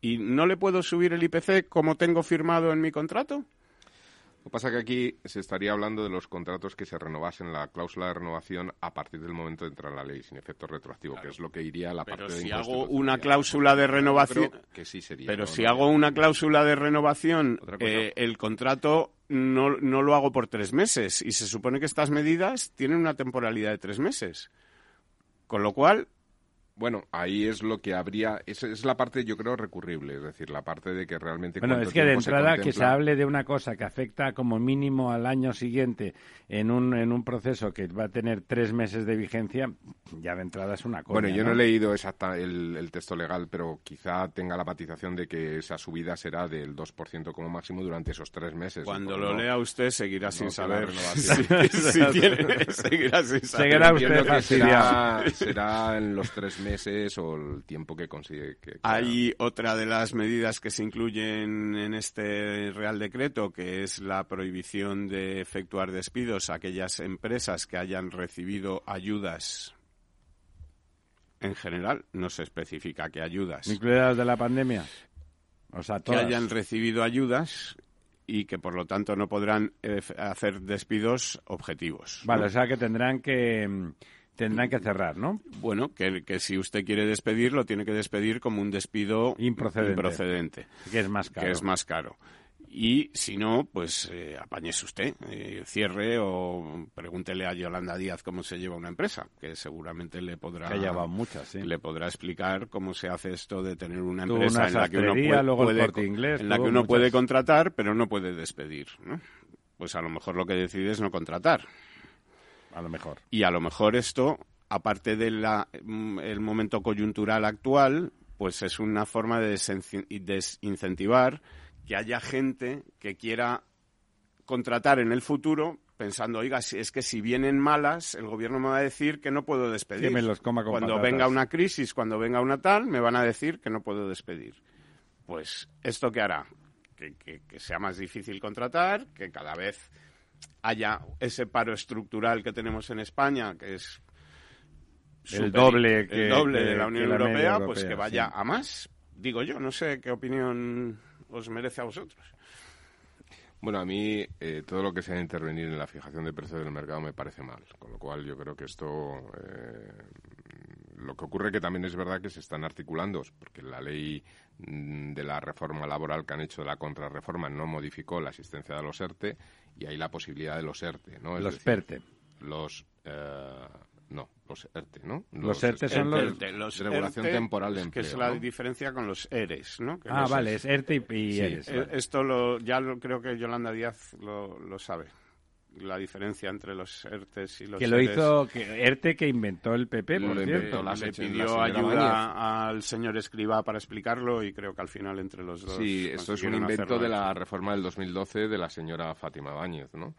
y no le puedo subir el IPC como tengo firmado en mi contrato. Lo que pasa es que aquí se estaría hablando de los contratos que se renovasen la cláusula de renovación a partir del momento de entrar en la ley, sin efecto retroactivo, que es lo que iría a la Pero parte de si hago inconstitucionalidad. una cláusula de renovación, que sí sería. pero ¿no? si hago una cláusula de renovación, eh, el contrato no, no lo hago por tres meses y se supone que estas medidas tienen una temporalidad de tres meses. Con lo cual, Bueno, ahí es lo que habría, es, es la parte yo creo recurrible, es decir, la parte de que realmente Bueno, es que de entrada que se hable de una cosa que afecta como mínimo al año siguiente en un, en un proceso que va a tener tres meses de vigencia, ya de entrada es una cosa. Bueno, yo no, he leído exacta el, el texto legal, pero quizá tenga la matización de que esa subida será del 2% como máximo durante esos tres meses. Cuando lo no- lea usted seguirá sin saber. *laughs* *laughs* tiene- seguirá sin saber. Seguirá usted será, será en los tres meses o el tiempo que consigue. Que, que- Hay otra de las medidas que se incluyen en este Real Decreto, que es la prohibición de efectuar despidos a aquellas empresas que hayan recibido ayudas. En general, no se especifica qué ayudas. Incluidas de la pandemia. O sea, Que todas. hayan recibido ayudas y que, por lo tanto, no podrán eh, hacer despidos objetivos. Vale, ¿no? o sea que tendrán que, mm, tendrán que cerrar, ¿no? Bueno, que, que si usted quiere despedir, lo tiene que despedir como un despido Improcedente. improcedente, Que es más caro. que es más caro. Y si no, pues eh, apáñese usted, eh, cierre o pregúntele a Yolanda Díaz cómo se lleva una empresa, que seguramente le podrá muchas, sí. le podrá explicar cómo se hace esto de tener una empresa una en la que uno puede, luego el puede- Corte Inglés, en la que uno muchas. puede contratar, pero no puede despedir, ¿no? Pues a lo mejor lo que decide es no contratar. A lo mejor. Y a lo mejor esto, aparte del momento coyuntural actual, pues es una forma de desincentivar que haya gente que quiera contratar en el futuro pensando, oiga, si es que si vienen malas, el gobierno me va a decir que no puedo despedir. Me los coma con cuando patatas. venga una crisis, cuando venga una tal, me van a decir que no puedo despedir. Pues, ¿esto qué hará? Que, que- que sea más difícil contratar, que cada vez haya ese paro estructural que tenemos en España, que es El doble que- el doble que- de la Unión la Europea, europea, pues que vaya sí. a más. Digo yo, no sé qué opinión os merece a vosotros. Bueno, a mí eh, todo lo que sea intervenir en la fijación de precios del mercado me parece mal, con lo cual yo creo que esto eh, lo que ocurre que también es verdad que se están articulando, porque la ley mm, de la reforma laboral que han hecho de la contrarreforma no modificó la existencia de los ERTE y hay la posibilidad de los ERTE, ¿no? Es Los decir, PERTE. Los eh, no, los ERTE, ¿no? Los ERTE son los- ERTE, los regulación ERTE, temporal de que empleo, es la ¿no? diferencia con los ERES, ¿no? Que Ah, los vale, es ERTE y, y Sí, ERES, Eh, vale. Esto lo, ya lo, creo que Yolanda Díaz lo, lo sabe. La diferencia entre los ERTES y los que lo ERES. hizo que, ERTE que inventó el PP, por cierto. le pidió ayuda al señor Escriba para explicarlo y creo que al final entre los dos Sí, esto es un invento de la reforma del 2012 de la señora Fátima Báñez, ¿no?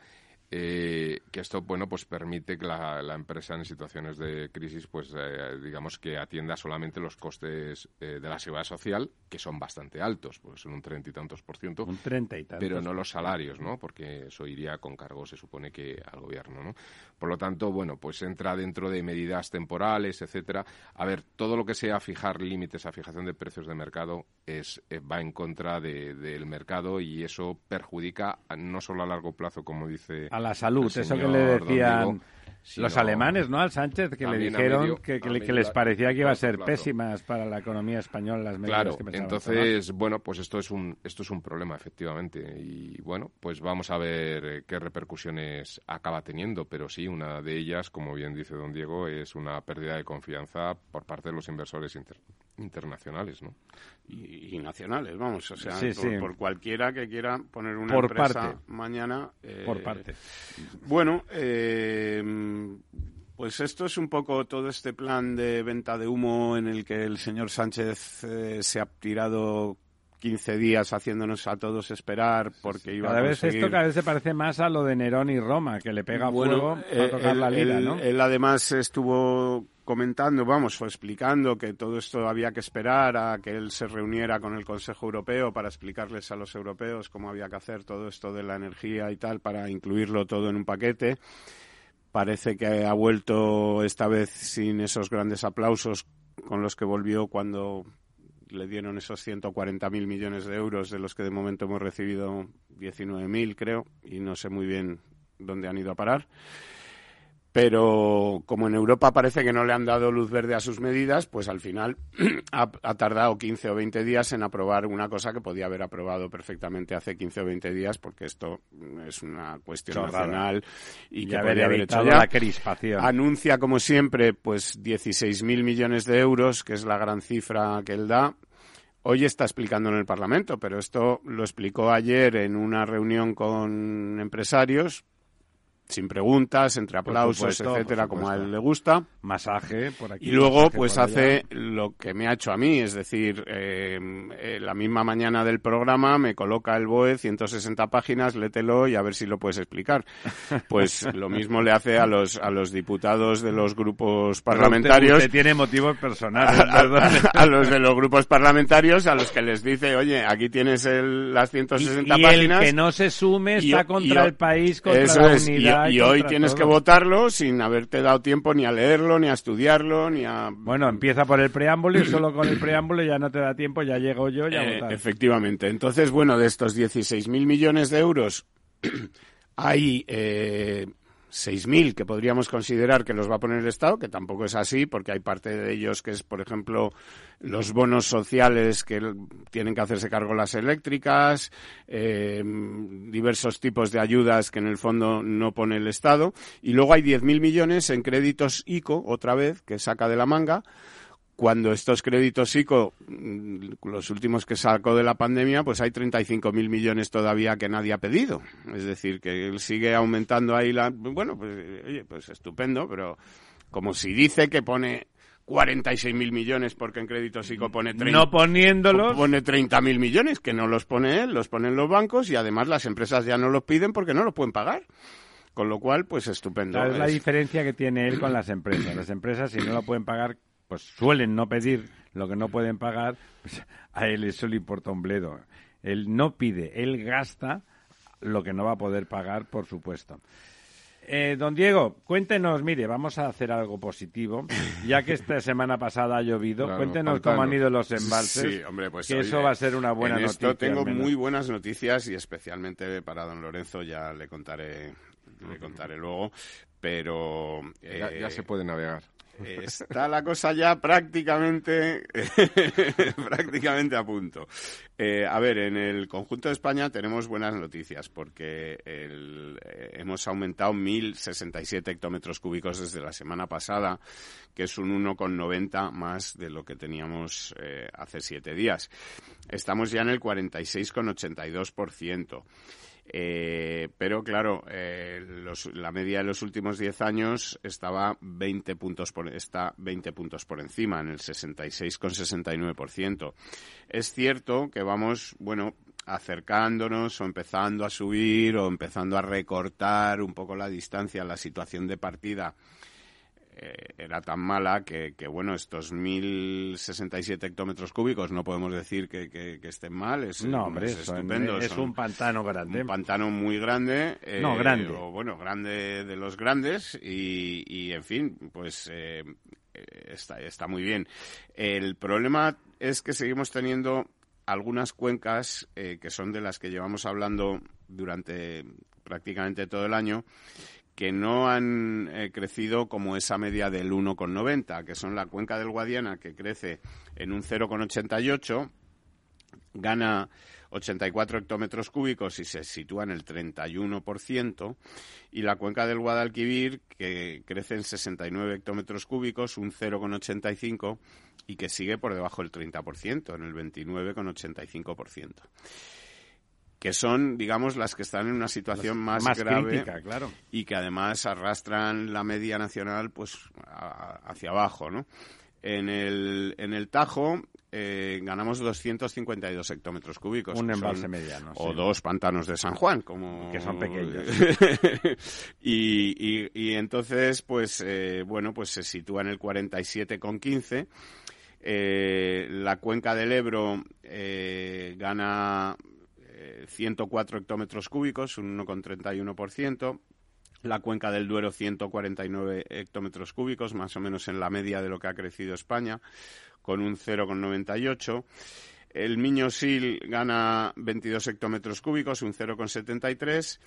Eh, que esto, bueno, pues permite que la, la empresa en situaciones de crisis, pues eh, digamos que atienda solamente los costes eh, de la seguridad social, que son bastante altos, porque son un treinta y tantos por ciento, Un treinta y tantos. pero no los salarios, ¿no? Porque eso iría con cargo, se supone que al gobierno, ¿no? Por lo tanto, bueno, pues entra dentro de medidas temporales, etcétera. A ver, todo lo que sea fijar límites a fijación de precios de mercado es eh, va en contra de- del mercado y eso perjudica no solo a largo plazo, como dice A la salud, eso que le decían los alemanes, ¿no? Al Sánchez, que le dijeron medio- que, que medio que les parecía que iba a ser pésimas para la economía española las medidas Claro, que pensaban entonces, bueno, pues esto es un esto es un problema efectivamente. Y bueno, pues vamos a ver eh, qué repercusiones acaba teniendo, pero sí una de ellas, como bien dice don Diego, es una pérdida de confianza por parte de los inversores inter- internacionales, ¿no? y, y nacionales, vamos, o sea, Sí, por, sí. por cualquiera que quiera poner una Por empresa parte. mañana. eh. Por parte. Bueno, eh, pues esto es un poco todo este plan de venta de humo en el que el señor Sánchez eh, se ha tirado 15 días haciéndonos a todos esperar porque iba Cada a vez conseguir... esto cada vez se parece más a lo de Nerón y Roma, que le pega Bueno, fuego eh, a tocar él- la lira, él- ¿no? Él además estuvo comentando, vamos, o explicando que todo esto había que esperar a que él se reuniera con el Consejo Europeo para explicarles a los europeos cómo había que hacer todo esto de la energía y tal para incluirlo todo en un paquete. Parece que ha vuelto esta vez sin esos grandes aplausos con los que volvió cuando le dieron esos 140.000 millones de euros, de los que de momento hemos recibido 19.000, creo, y no sé muy bien dónde han ido a parar. Pero como en Europa parece que no le han dado luz verde a sus medidas, pues al final *clears throat* ha, ha tardado 15 o 20 días en aprobar una cosa que podía haber aprobado perfectamente hace 15 o 20 días, porque esto es una cuestión Chorrada. nacional y, Y que podía haber hecho ya. la crispación. Anuncia, como siempre, pues 16.000 millones de euros, que es la gran cifra que él da. Hoy está explicando en el Parlamento, pero esto lo explicó ayer en una reunión con empresarios, sin preguntas, entre aplausos, supuesto, etcétera, como a él le gusta. Masaje por aquí. Y luego, pues allá. hace lo que me ha hecho a mí, es decir, eh, eh, la misma mañana del programa me coloca el BOE, 160 páginas, lételo y a ver si lo puedes explicar. *laughs* Pues lo mismo le hace a los, a los diputados de los grupos parlamentarios. Usted, tiene motivos personales, *laughs* a, a- a los de los grupos parlamentarios a los que les dice, oye, aquí tienes el- las Y, 160 y páginas. el que no se sume está y- contra el país, contra la unidad. Y, hoy tienes que votarlo sin haberte dado tiempo ni a leerlo, ni a estudiarlo, ni a... Bueno, empieza por el preámbulo y solo con el preámbulo ya no te da tiempo, ya llego yo, ya Eh, votar. efectivamente. Entonces, bueno, de estos 16.000 millones de euros, *clears throat* hay eh, 6.000 que podríamos considerar que los va a poner el Estado, que tampoco es así, porque hay parte de ellos que es, por ejemplo, los bonos sociales que tienen que hacerse cargo las eléctricas, eh, diversos tipos de ayudas que en el fondo no pone el Estado, y luego hay 10.000 millones en créditos ICO, otra vez, que saca de la manga, cuando estos créditos ICO, mm, los últimos que sacó de la pandemia, pues hay 35.000 millones todavía que nadie ha pedido. Es decir, que él sigue aumentando ahí la... Bueno, pues, oye, pues estupendo, pero como si dice que pone 46.000 millones porque en créditos ICO pone 30, no poniéndolos pone 30.000 millones que no los pone él, los ponen los bancos y además las empresas ya no los piden porque no los pueden pagar. Con lo cual, pues estupendo. es la diferencia que tiene él con las empresas. Las empresas, si no lo pueden pagar, pues suelen no pedir lo que no pueden pagar, pues a él eso le importa un bledo. Él no pide, él gasta lo que no va a poder pagar, por supuesto. Eh, don Diego, cuéntenos, mire, vamos a hacer algo positivo, ya que esta *laughs* semana pasada ha llovido, cuéntenos cómo han ido los embalses, sí, hombre, pues, que eso va a ser una buena en noticia. Tengo muy buenas noticias y especialmente para don Lorenzo ya le contaré, le contaré luego, pero... ya, ya se puede navegar. Está la cosa ya prácticamente, *laughs* prácticamente a punto. Eh, a ver, en el conjunto de España tenemos buenas noticias porque el, eh, hemos aumentado 1.067 hectómetros cúbicos desde la semana pasada, que es un 1,90 más de lo que teníamos eh, hace siete días. Estamos ya en el 46,82%. Eh, pero claro, eh, la media de los últimos 10 años estaba 20 puntos por, está 20 puntos por encima, en el 66,69%. Es cierto que vamos, bueno, acercándonos o empezando a subir o empezando a recortar un poco la distancia, la situación de partida eh, era tan mala que, bueno, estos 1.067 hectómetros cúbicos no podemos decir que, estén mal. Es, no, hombre, es estupendo. Es un pantano grande. Un pantano muy grande. no, grande. O, bueno, grande de los grandes y, en fin, pues eh, está, está muy bien. El problema es que seguimos teniendo algunas cuencas eh, que son de las que llevamos hablando durante prácticamente todo el año que no han eh, crecido como esa media del 1,90, que son la cuenca del Guadiana, que crece en un 0,88, gana 84 hectómetros cúbicos y se sitúa en el 31%, y la cuenca del Guadalquivir, que crece en 69 hectómetros cúbicos, un 0,85, y que sigue por debajo del 30%, en el 29,85% que son, digamos, las que están en una situación más, grave claro. y que además arrastran la media nacional pues hacia abajo, ¿no? En el, en el Tajo eh, ganamos 252 hectómetros cúbicos. Un embalse mediano. O dos pantanos de San Juan, como... Que son pequeños. *laughs* y, y, entonces, pues, eh, bueno, pues se sitúa en el 47,15. Eh, la cuenca del Ebro eh, gana 104 hectómetros cúbicos, un 1,31%. La cuenca del Duero, 149 hectómetros cúbicos, más o menos en la media de lo que ha crecido España, con un 0,98. El Miño Sil gana 22 hectómetros cúbicos, un 0,73.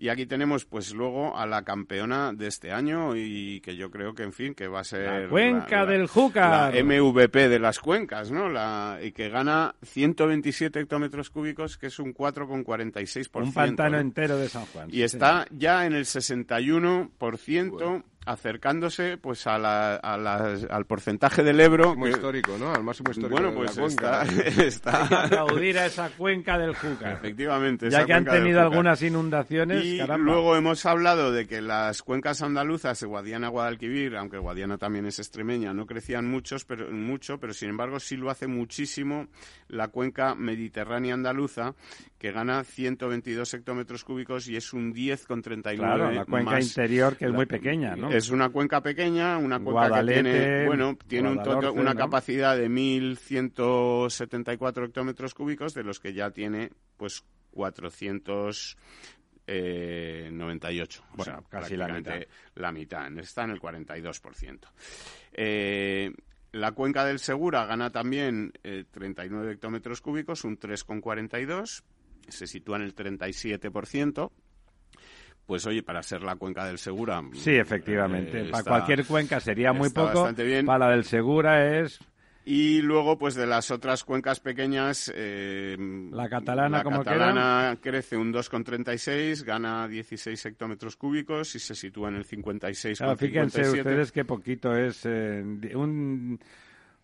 Y aquí tenemos, pues luego, a la campeona de este año y que yo creo que, en fin, que va a ser. La cuenca del Júcar. La MVP de las cuencas, ¿no? La, y que gana 127 hectómetros cúbicos, que es un 4,46%. Un pantano entero de San Juan. Y está ya en el 61% acercándose pues a la, al porcentaje del Ebro. Máximo histórico, ¿no? Al máximo histórico bueno, pues está, *laughs* está... Hay que aplaudir a esa cuenca del Júcar. Efectivamente. Ya que han tenido algunas inundaciones, Y luego hemos hablado de que las cuencas andaluzas, Guadiana, Guadalquivir, aunque Guadiana también es extremeña, no crecían muchos, pero, mucho, pero sin embargo sí lo hace muchísimo la cuenca mediterránea andaluza, que gana 122 hectómetros cúbicos y es un 10,39. Claro, la cuenca interior que es muy pequeña, ¿no? Es una cuenca pequeña, una cuenca que tiene, bueno, tiene un una capacidad de 1.174 hectómetros cúbicos, de los que ya tiene, pues, 498. Eh, o sea, casi la mitad. la mitad. Está en el 42%. Eh, la cuenca del Segura gana también 39 eh, hectómetros cúbicos, un 3,42. Se sitúa en el 37% pues oye, para ser la cuenca del Segura. Sí, efectivamente. eh, para está- cualquier cuenca sería muy poco. bastante bien. Para la del Segura es Y luego, pues de las otras cuencas pequeñas, eh, La catalana, la ¿cómo catalana crece un 2,36, gana 16 hectómetros cúbicos y se sitúa en el 56,57. Claro, fíjense ustedes qué poquito es. eh, un,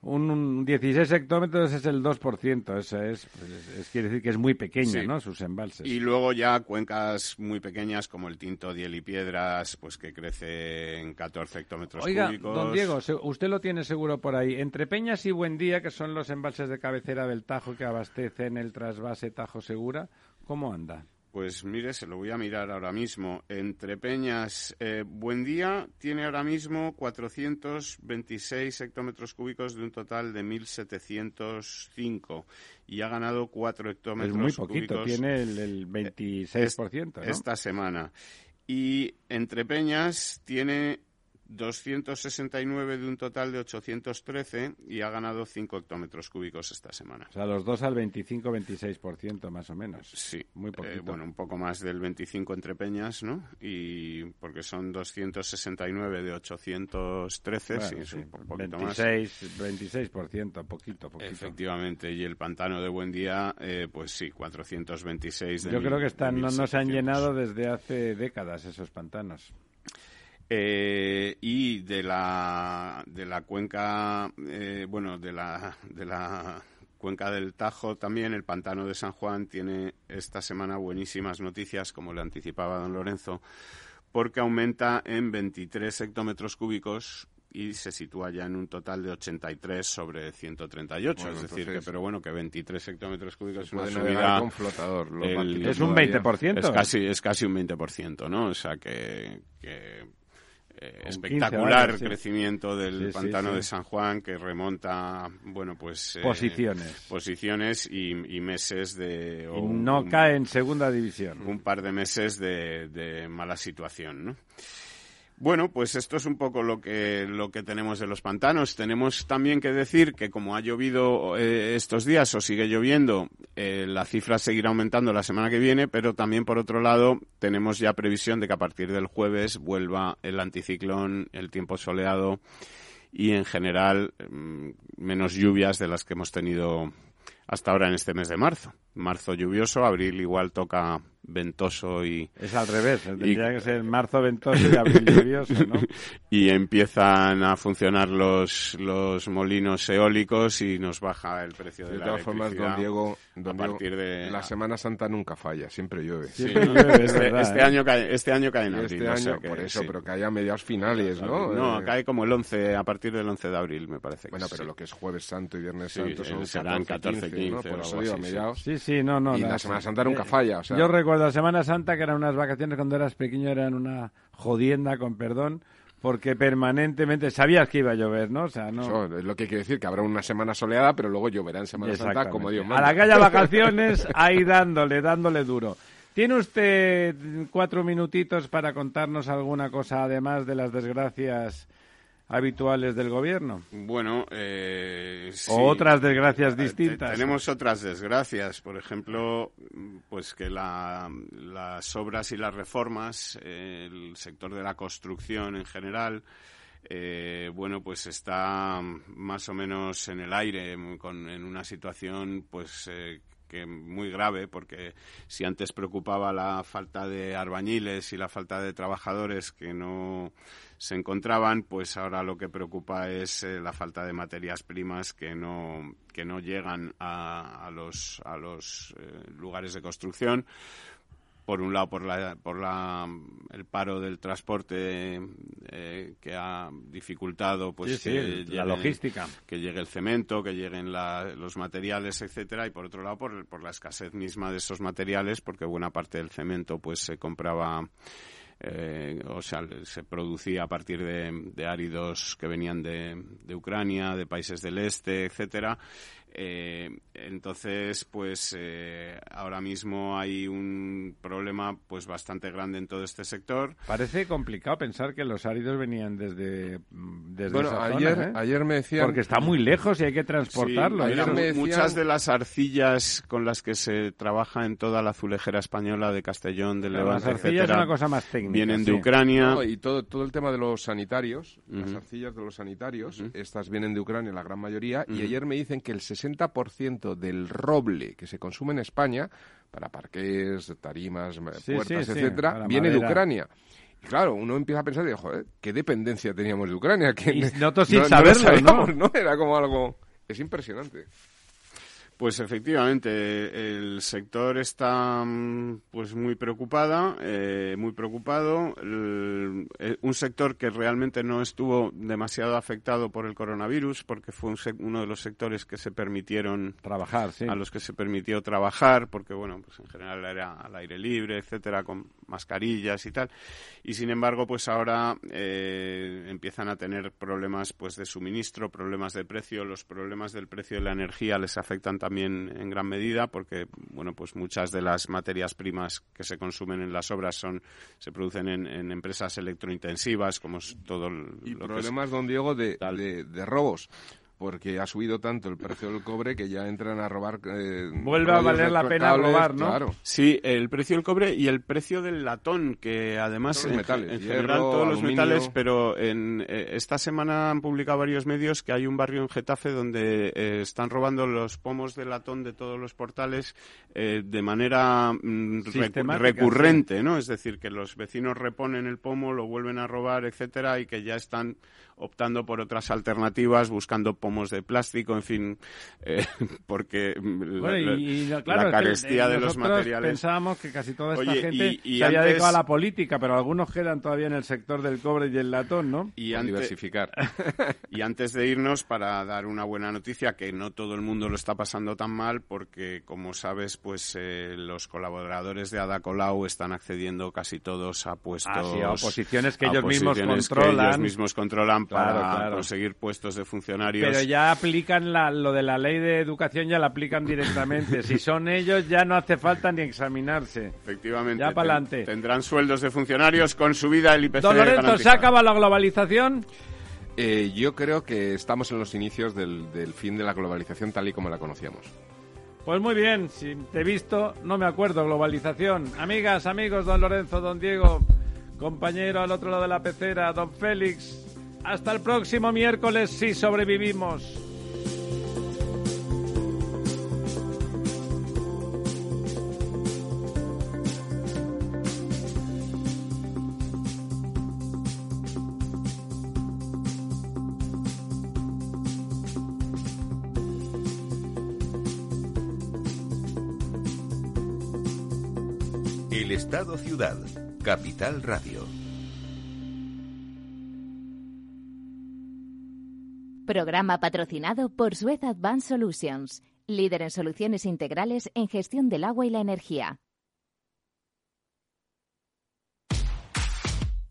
un, un 16 hectómetros es el 2%. Eso es, es- es- quiere decir que es muy pequeña, Sí. ¿no? Sus embalses. Y luego ya cuencas muy pequeñas como el Tinto, Diel y Piedras, pues que crece en 14 hectómetros Oiga, cúbicos. don Diego, usted lo tiene seguro por ahí. Entre Peñas y Buendía, que son los embalses de cabecera del Tajo que abastecen el trasvase Tajo Segura, ¿cómo anda? Pues mire, se lo voy a mirar ahora mismo. Entre Peñas, eh, Buendía tiene ahora mismo 426 hectómetros cúbicos de un total de 1.705 y ha ganado 4 Es hectómetros muy poquito, cúbicos tiene el, el 26%, ¿no? esta semana. Y Entre Peñas tiene 269 de un total de 813 y ha ganado 5 hectómetros cúbicos esta semana. O sea, los dos al 25-26% más o menos. Sí, Muy eh, poquito. bueno, un poco más del 25 entre peñas, ¿no? Y porque son 269 de 813, sí, Bueno, es sí, un po- poquito 26, 26%, poquito, más. poquito. Efectivamente, y el pantano de Buen Día, eh, pues sí, 426 de Yo mil- creo que están, no, no se han 1700. llenado desde hace décadas esos pantanos. Eh, y de la de la cuenca eh, bueno de la de la cuenca del Tajo también el pantano de San Juan tiene esta semana buenísimas noticias como le anticipaba don Lorenzo porque aumenta en 23 hectómetros cúbicos y se sitúa ya en un total de 83 sobre 138 Bueno, es decir que pero bueno que 23 hectómetros cúbicos es una subida con flotador. el- Es un todavía. 20%. es casi, es casi un 20%, ¿no? O sea que, que, eh, espectacular 15 años, sí. crecimiento del Sí, pantano sí. de San Juan que remonta, bueno, pues... eh, Posiciones. posiciones y, y meses de... Y no un- cae en segunda división. un par de meses de, de mala situación, ¿no? Bueno, pues esto es un poco lo que, lo que tenemos de los pantanos. Tenemos también que decir que como ha llovido eh, estos días o sigue lloviendo, eh, la cifra seguirá aumentando la semana que viene, pero también por otro lado tenemos ya previsión de que a partir del jueves vuelva el anticiclón, el tiempo soleado y en general mm, menos lluvias de las que hemos tenido hasta ahora en este mes de marzo. Marzo lluvioso, abril igual toca ventoso y, Es al revés, tendría Y- que ser marzo ventoso y abril lluvioso, ¿no? *laughs* y empiezan a funcionar los, los molinos eólicos y nos baja el precio de, De la todas formas, don Diego, don a Diego, partir de la Semana Santa nunca falla, siempre llueve. Sí, Siempre llueve, es este, verdad, este ¿eh? año cae, este año cae en abril. este o sea año, que por eso, sí. pero que haya mediados finales, ¿no? No, Eh, cae como el 11, a partir del 11 de abril, me parece. que Bueno, pero sí. lo que es Jueves Santo y Viernes Sí, Santo eh, son serán 14, 14, 15, ¿no? 15 Por eso digo, a mediados. Sí, sí, no, no. Y la Semana Santa nunca falla, o sea- Yo recuerdo la Semana Santa, que eran unas vacaciones cuando eras pequeño, eran una jodienda, con perdón, porque permanentemente sabías que iba a llover, ¿no? O sea, no... Eso es lo que quiere decir, que habrá una semana soleada, pero luego lloverá en Semana Santa como Dios manda. A la que haya *laughs* vacaciones, ahí dándole, dándole duro. ¿Tiene usted cuatro minutitos para contarnos alguna cosa, además de las desgracias habituales del gobierno? Bueno, eh, sí. O otras desgracias Eh, te- distintas. Tenemos otras desgracias, por ejemplo, pues que la- las obras y las reformas, eh, el sector de la construcción en general, eh, bueno, pues está más o menos en el aire, con, en una situación, pues eh, que muy grave, porque si antes preocupaba la falta de albañiles y la falta de trabajadores que no se encontraban, pues ahora lo que preocupa es eh, la falta de materias primas que no que no llegan a, a los a los eh, lugares de construcción por un lado por la por la el paro del transporte eh, que ha dificultado pues Sí, sí, que la llegue- logística. que llegue el cemento que lleguen la- los materiales etcétera y por otro lado por, por la escasez misma de esos materiales porque buena parte del cemento pues se compraba eh, o sea, se producía a partir de, de áridos que venían de, de Ucrania, de países del este, etcétera. Eh, entonces, pues eh, ahora mismo hay un problema pues bastante grande en todo este sector. Parece complicado pensar que los áridos venían desde, desde bueno, esa ayer, zona, ¿eh? ayer me decían... Porque está muy lejos y hay que transportarlo. Sí, ayer mira, me decían- Muchas de las arcillas con las que se trabaja en toda la azulejera española de Castellón, de Pero las Levante, arcillas es etcétera, una cosa más técnica. vienen de sí. Ucrania. No, y todo, todo el tema de los sanitarios, las Ujú. arcillas de los sanitarios, Ujú. estas vienen de Ucrania la gran mayoría, y Ujú. ayer me dicen que el 60% del roble que se consume en España, para parques, tarimas, ma- Sí, puertas, sí, etcétera, viene de madera. Ucrania. Y claro, uno empieza a pensar, y, joder, qué dependencia teníamos de Ucrania. Que Y no- *laughs* nosotros sin no lo saberlo, ¿no? sabíamos, ¿no? Era como algo... Es impresionante. Pues efectivamente, el sector está mm, pues muy preocupada, eh, muy preocupado. El- eh, un sector que realmente no estuvo demasiado afectado por el coronavirus, porque fue un uno de los sectores que se permitieron Trabajar, sí. a los que se permitió trabajar, porque bueno, pues en general era al aire libre, etcétera, con mascarillas y tal. Y sin embargo, pues ahora eh, empiezan a tener problemas pues de suministro, problemas de precio. Los problemas del precio de la energía les afectan también en gran medida, porque bueno, pues muchas de las materias primas que se consumen en las obras son se producen en, en empresas electrointensivas, como es todo Y lo que es- problemas, don Diego, de, Tal. de, de robos. Porque ha subido tanto el precio del cobre que ya entran a robar. eh, Vuelve a valer la pena robar, ¿no? Claro. Sí, el precio del cobre y el precio del latón, que además Todos los en, metales, en hierro, general todos los metales, pero en eh, esta semana han publicado varios medios que hay un barrio en Getafe donde eh, están robando los pomos de latón de todos los portales eh, de manera mm, recurrente, ¿no? Es decir, que los vecinos reponen el pomo, lo vuelven a robar, etcétera, y que ya están optando por otras alternativas, buscando pomos de plástico, en fin, eh, *laughs* porque mm, la- Bueno, y, y, la, claro, es que, carestía de los materiales. pensábamos que casi toda esta Oye, gente y- y se había dedicado a la política, pero algunos quedan todavía en el sector del cobre y el latón, ¿no? Y diversificar. *laughs* Y antes de irnos, para dar una buena noticia, que no todo el mundo lo está pasando tan mal, porque como sabes, pues eh, los colaboradores de Ada Colau están accediendo casi todos a puestos. Ah, sí, a posiciones que a ellos mismos posiciones que controlan. ellos mismos controlan Claro, para claro. conseguir puestos de funcionarios. Pero ya aplican la, lo de la ley de educación, ya la aplican directamente. si son ellos, ya no hace falta ni examinarse. Efectivamente. Ya ten- pa'lante. Tendrán sueldos de funcionarios con subida del IPC. Don Lorenzo, ¿se garantizado. acaba la globalización? Eh, yo creo que estamos en los inicios del, del fin de la globalización tal y como la conocíamos. Pues muy bien, si te he visto, no me acuerdo, globalización. Amigas, amigos, don Lorenzo, don Diego, compañero al otro lado de la pecera, don Félix. Hasta el próximo miércoles si sobrevivimos. Estado Ciudad, Capital Radio. Programa patrocinado por Suez Advanced Solutions, líder en soluciones integrales en gestión del agua y la energía.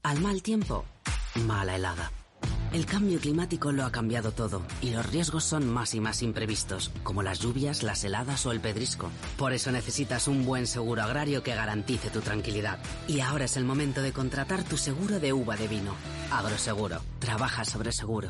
Al mal tiempo, mala helada. El cambio climático lo ha cambiado todo y los riesgos son más y más imprevistos, como las lluvias, las heladas o el pedrisco. Por eso necesitas un buen seguro agrario que garantice tu tranquilidad. Y ahora es el momento de contratar tu seguro de uva de vino. Agroseguro. Trabaja sobre seguro.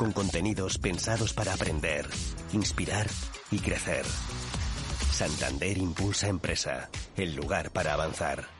con contenidos pensados para aprender, inspirar y crecer. Santander Impulsa Empresa, el lugar para avanzar.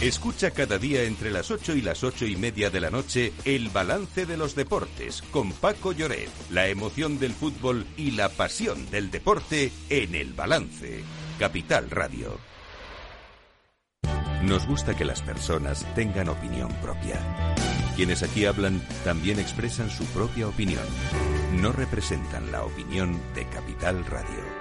Escucha cada día entre las 8 y las ocho y media de la noche el balance de los deportes con Paco Lloret, la emoción del fútbol y la pasión del deporte en el balance. Capital Radio. Nos gusta que las personas tengan opinión propia. Quienes aquí hablan también expresan su propia opinión. No representan la opinión de Capital Radio.